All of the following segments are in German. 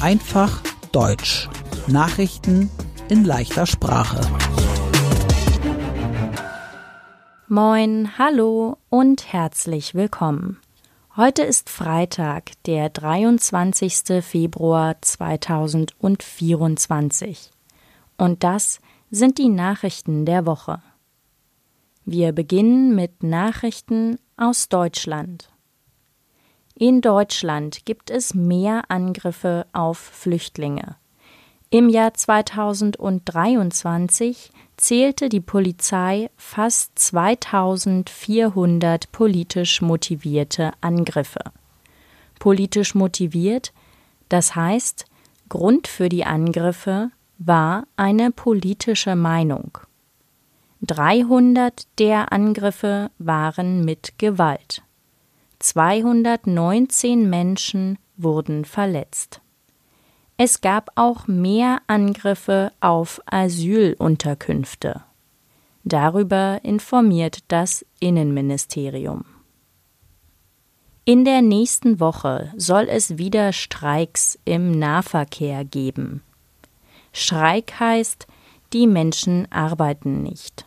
Einfach Deutsch. Nachrichten in leichter Sprache. Moin, hallo und herzlich willkommen. Heute ist Freitag, der 23. Februar 2024. Und das sind die Nachrichten der Woche. Wir beginnen mit Nachrichten aus Deutschland. In Deutschland gibt es mehr Angriffe auf Flüchtlinge. Im Jahr 2023 zählte die Polizei fast 2400 politisch motivierte Angriffe. Politisch motiviert, das heißt, Grund für die Angriffe war eine politische Meinung. 300 der Angriffe waren mit Gewalt. 219 Menschen wurden verletzt. Es gab auch mehr Angriffe auf Asylunterkünfte. Darüber informiert das Innenministerium. In der nächsten Woche soll es wieder Streiks im Nahverkehr geben. Streik heißt, die Menschen arbeiten nicht,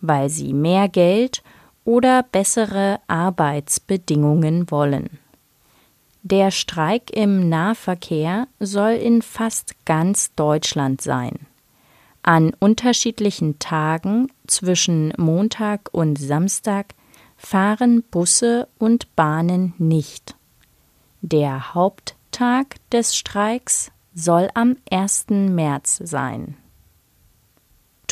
weil sie mehr Geld oder bessere Arbeitsbedingungen wollen. Der Streik im Nahverkehr soll in fast ganz Deutschland sein. An unterschiedlichen Tagen zwischen Montag und Samstag fahren Busse und Bahnen nicht. Der Haupttag des Streiks soll am 1. März sein.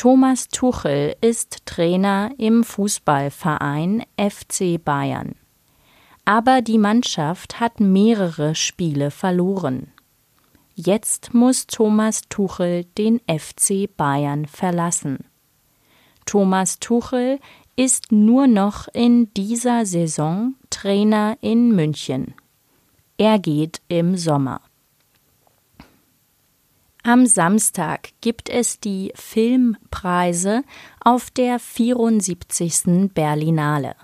Thomas Tuchel ist Trainer im Fußballverein FC Bayern. Aber die Mannschaft hat mehrere Spiele verloren. Jetzt muss Thomas Tuchel den FC Bayern verlassen. Thomas Tuchel ist nur noch in dieser Saison Trainer in München. Er geht im Sommer. Am Samstag gibt es die Filmpreise auf der 74. Berlinale.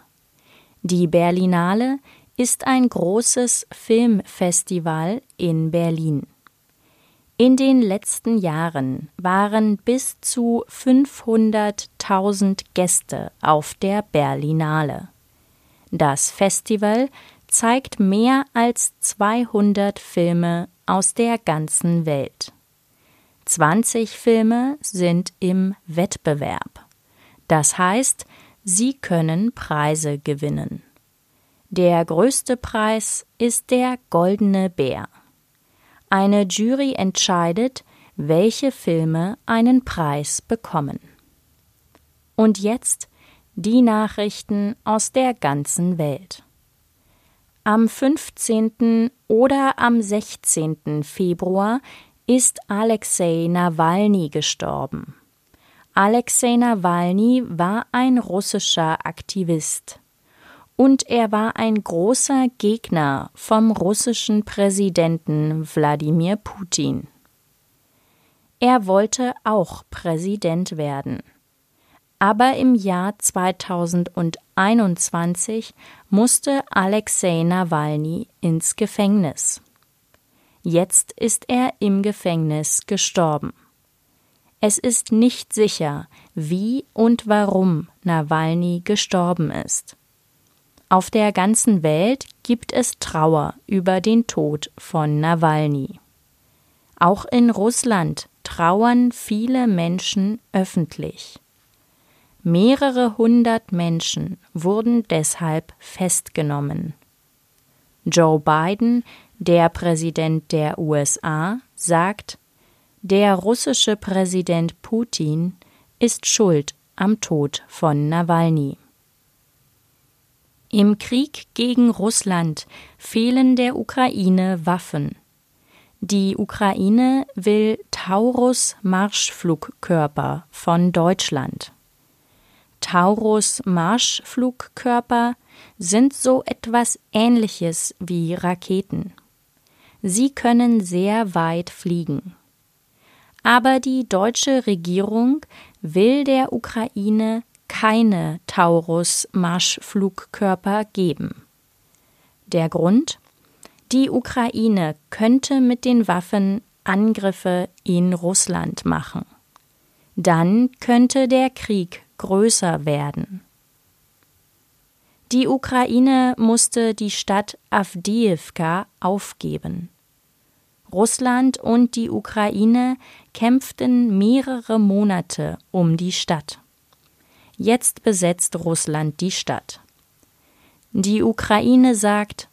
Die Berlinale ist ein großes Filmfestival in Berlin. In den letzten Jahren waren bis zu 500.000 Gäste auf der Berlinale. Das Festival zeigt mehr als 200 Filme aus der ganzen Welt. 20 Filme sind im Wettbewerb. Das heißt, sie können Preise gewinnen. Der größte Preis ist der Goldene Bär. Eine Jury entscheidet, welche Filme einen Preis bekommen. Und jetzt die Nachrichten aus der ganzen Welt. Am 15. oder am 16. Februar ist Alexei Nawalny gestorben. Alexei Nawalny war ein russischer Aktivist. Und er war ein großer Gegner vom russischen Präsidenten Wladimir Putin. Er wollte auch Präsident werden. Aber im Jahr 2021 musste Alexei Nawalny ins Gefängnis. Jetzt ist er im Gefängnis gestorben. Es ist nicht sicher, wie und warum Nawalny gestorben ist. Auf der ganzen Welt gibt es Trauer über den Tod von Nawalny. Auch in Russland trauern viele Menschen öffentlich. Mehrere hundert Menschen wurden deshalb festgenommen. Joe Biden der Präsident der USA sagt, der russische Präsident Putin ist schuld am Tod von Nawalny. Im Krieg gegen Russland fehlen der Ukraine Waffen. Die Ukraine will Taurus Marschflugkörper von Deutschland. Taurus Marschflugkörper sind so etwas Ähnliches wie Raketen. Sie können sehr weit fliegen. Aber die deutsche Regierung will der Ukraine keine Taurus-Marschflugkörper geben. Der Grund? Die Ukraine könnte mit den Waffen Angriffe in Russland machen. Dann könnte der Krieg größer werden. Die Ukraine musste die Stadt Avdiivka aufgeben. Russland und die Ukraine kämpften mehrere Monate um die Stadt. Jetzt besetzt Russland die Stadt. Die Ukraine sagt,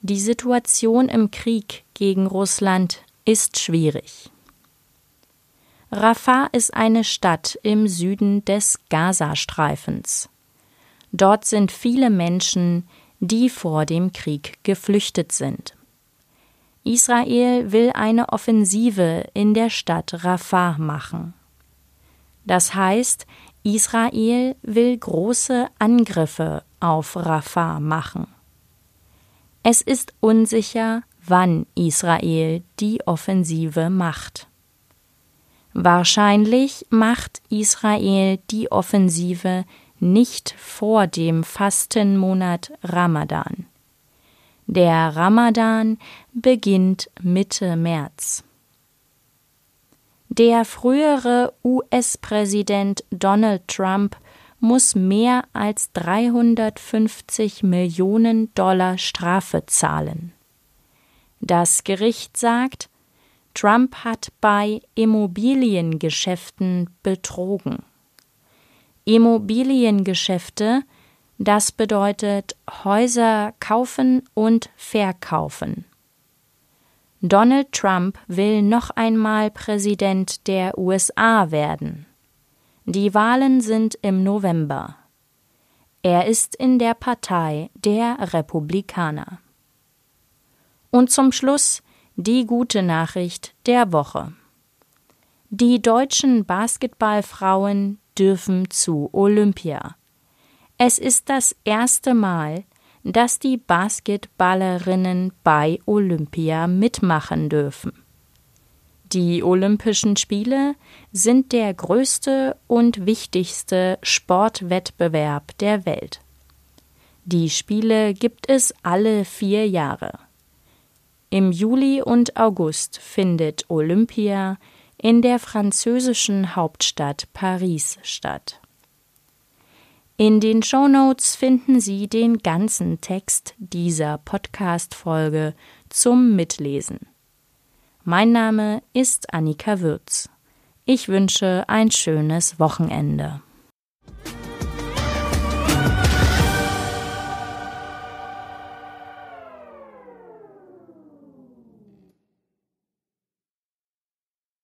die Situation im Krieg gegen Russland ist schwierig. Rafah ist eine Stadt im Süden des Gazastreifens. Dort sind viele Menschen, die vor dem Krieg geflüchtet sind. Israel will eine Offensive in der Stadt Rafah machen. Das heißt, Israel will große Angriffe auf Rafah machen. Es ist unsicher, wann Israel die Offensive macht. Wahrscheinlich macht Israel die Offensive nicht vor dem Fastenmonat Ramadan. Der Ramadan beginnt Mitte März. Der frühere US-Präsident Donald Trump muss mehr als 350 Millionen Dollar Strafe zahlen. Das Gericht sagt, Trump hat bei Immobiliengeschäften betrogen. Immobiliengeschäfte, das bedeutet Häuser kaufen und verkaufen. Donald Trump will noch einmal Präsident der USA werden. Die Wahlen sind im November. Er ist in der Partei der Republikaner. Und zum Schluss die gute Nachricht der Woche. Die deutschen Basketballfrauen dürfen zu Olympia. Es ist das erste Mal, dass die Basketballerinnen bei Olympia mitmachen dürfen. Die Olympischen Spiele sind der größte und wichtigste Sportwettbewerb der Welt. Die Spiele gibt es alle vier Jahre. Im Juli und August findet Olympia in der französischen Hauptstadt Paris statt. In den Shownotes finden Sie den ganzen Text dieser Podcast-Folge zum Mitlesen. Mein Name ist Annika Würz. Ich wünsche ein schönes Wochenende.